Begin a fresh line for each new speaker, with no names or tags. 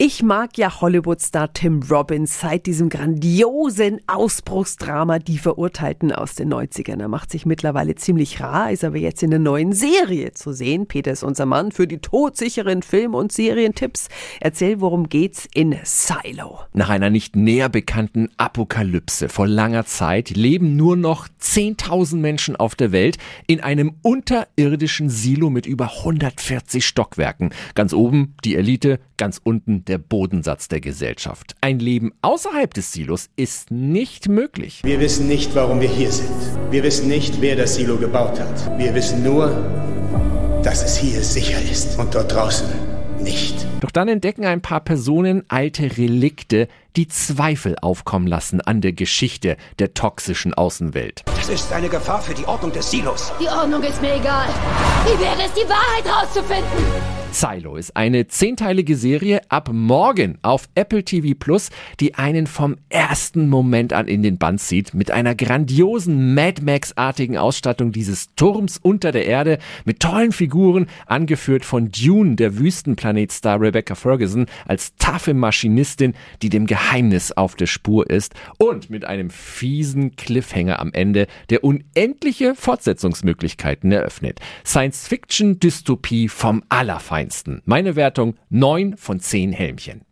Ich mag ja Hollywood-Star Tim Robbins seit diesem grandiosen Ausbruchsdrama Die Verurteilten aus den 90ern. Er macht sich mittlerweile ziemlich rar, ist aber jetzt in der neuen Serie zu sehen. Peter ist unser Mann für die todsicheren Film- und Serientipps. Erzähl, worum geht's in Silo?
Nach einer nicht näher bekannten Apokalypse vor langer Zeit leben nur noch 10.000 Menschen auf der Welt in einem unterirdischen Silo mit über 140 Stockwerken. Ganz oben die Elite, ganz unten der Bodensatz der Gesellschaft. Ein Leben außerhalb des Silos ist nicht möglich.
Wir wissen nicht, warum wir hier sind. Wir wissen nicht, wer das Silo gebaut hat. Wir wissen nur, dass es hier sicher ist und dort draußen nicht.
Doch dann entdecken ein paar Personen alte Relikte, die Zweifel aufkommen lassen an der Geschichte der toxischen Außenwelt.
Das ist eine Gefahr für die Ordnung des Silos.
Die Ordnung ist mir egal. Wie wäre es, die Wahrheit rauszufinden?
Silo ist eine zehnteilige Serie ab morgen auf Apple TV Plus, die einen vom ersten Moment an in den Bann zieht, mit einer grandiosen Mad Max-artigen Ausstattung dieses Turms unter der Erde, mit tollen Figuren, angeführt von Dune, der Wüstenplanet-Star Rebecca Ferguson, als taffe Maschinistin, die dem Geheimnis auf der Spur ist, und mit einem fiesen Cliffhanger am Ende, der unendliche Fortsetzungsmöglichkeiten eröffnet. Science-Fiction-Dystopie vom Allerfeinsten. Meine Wertung 9 von 10 Helmchen.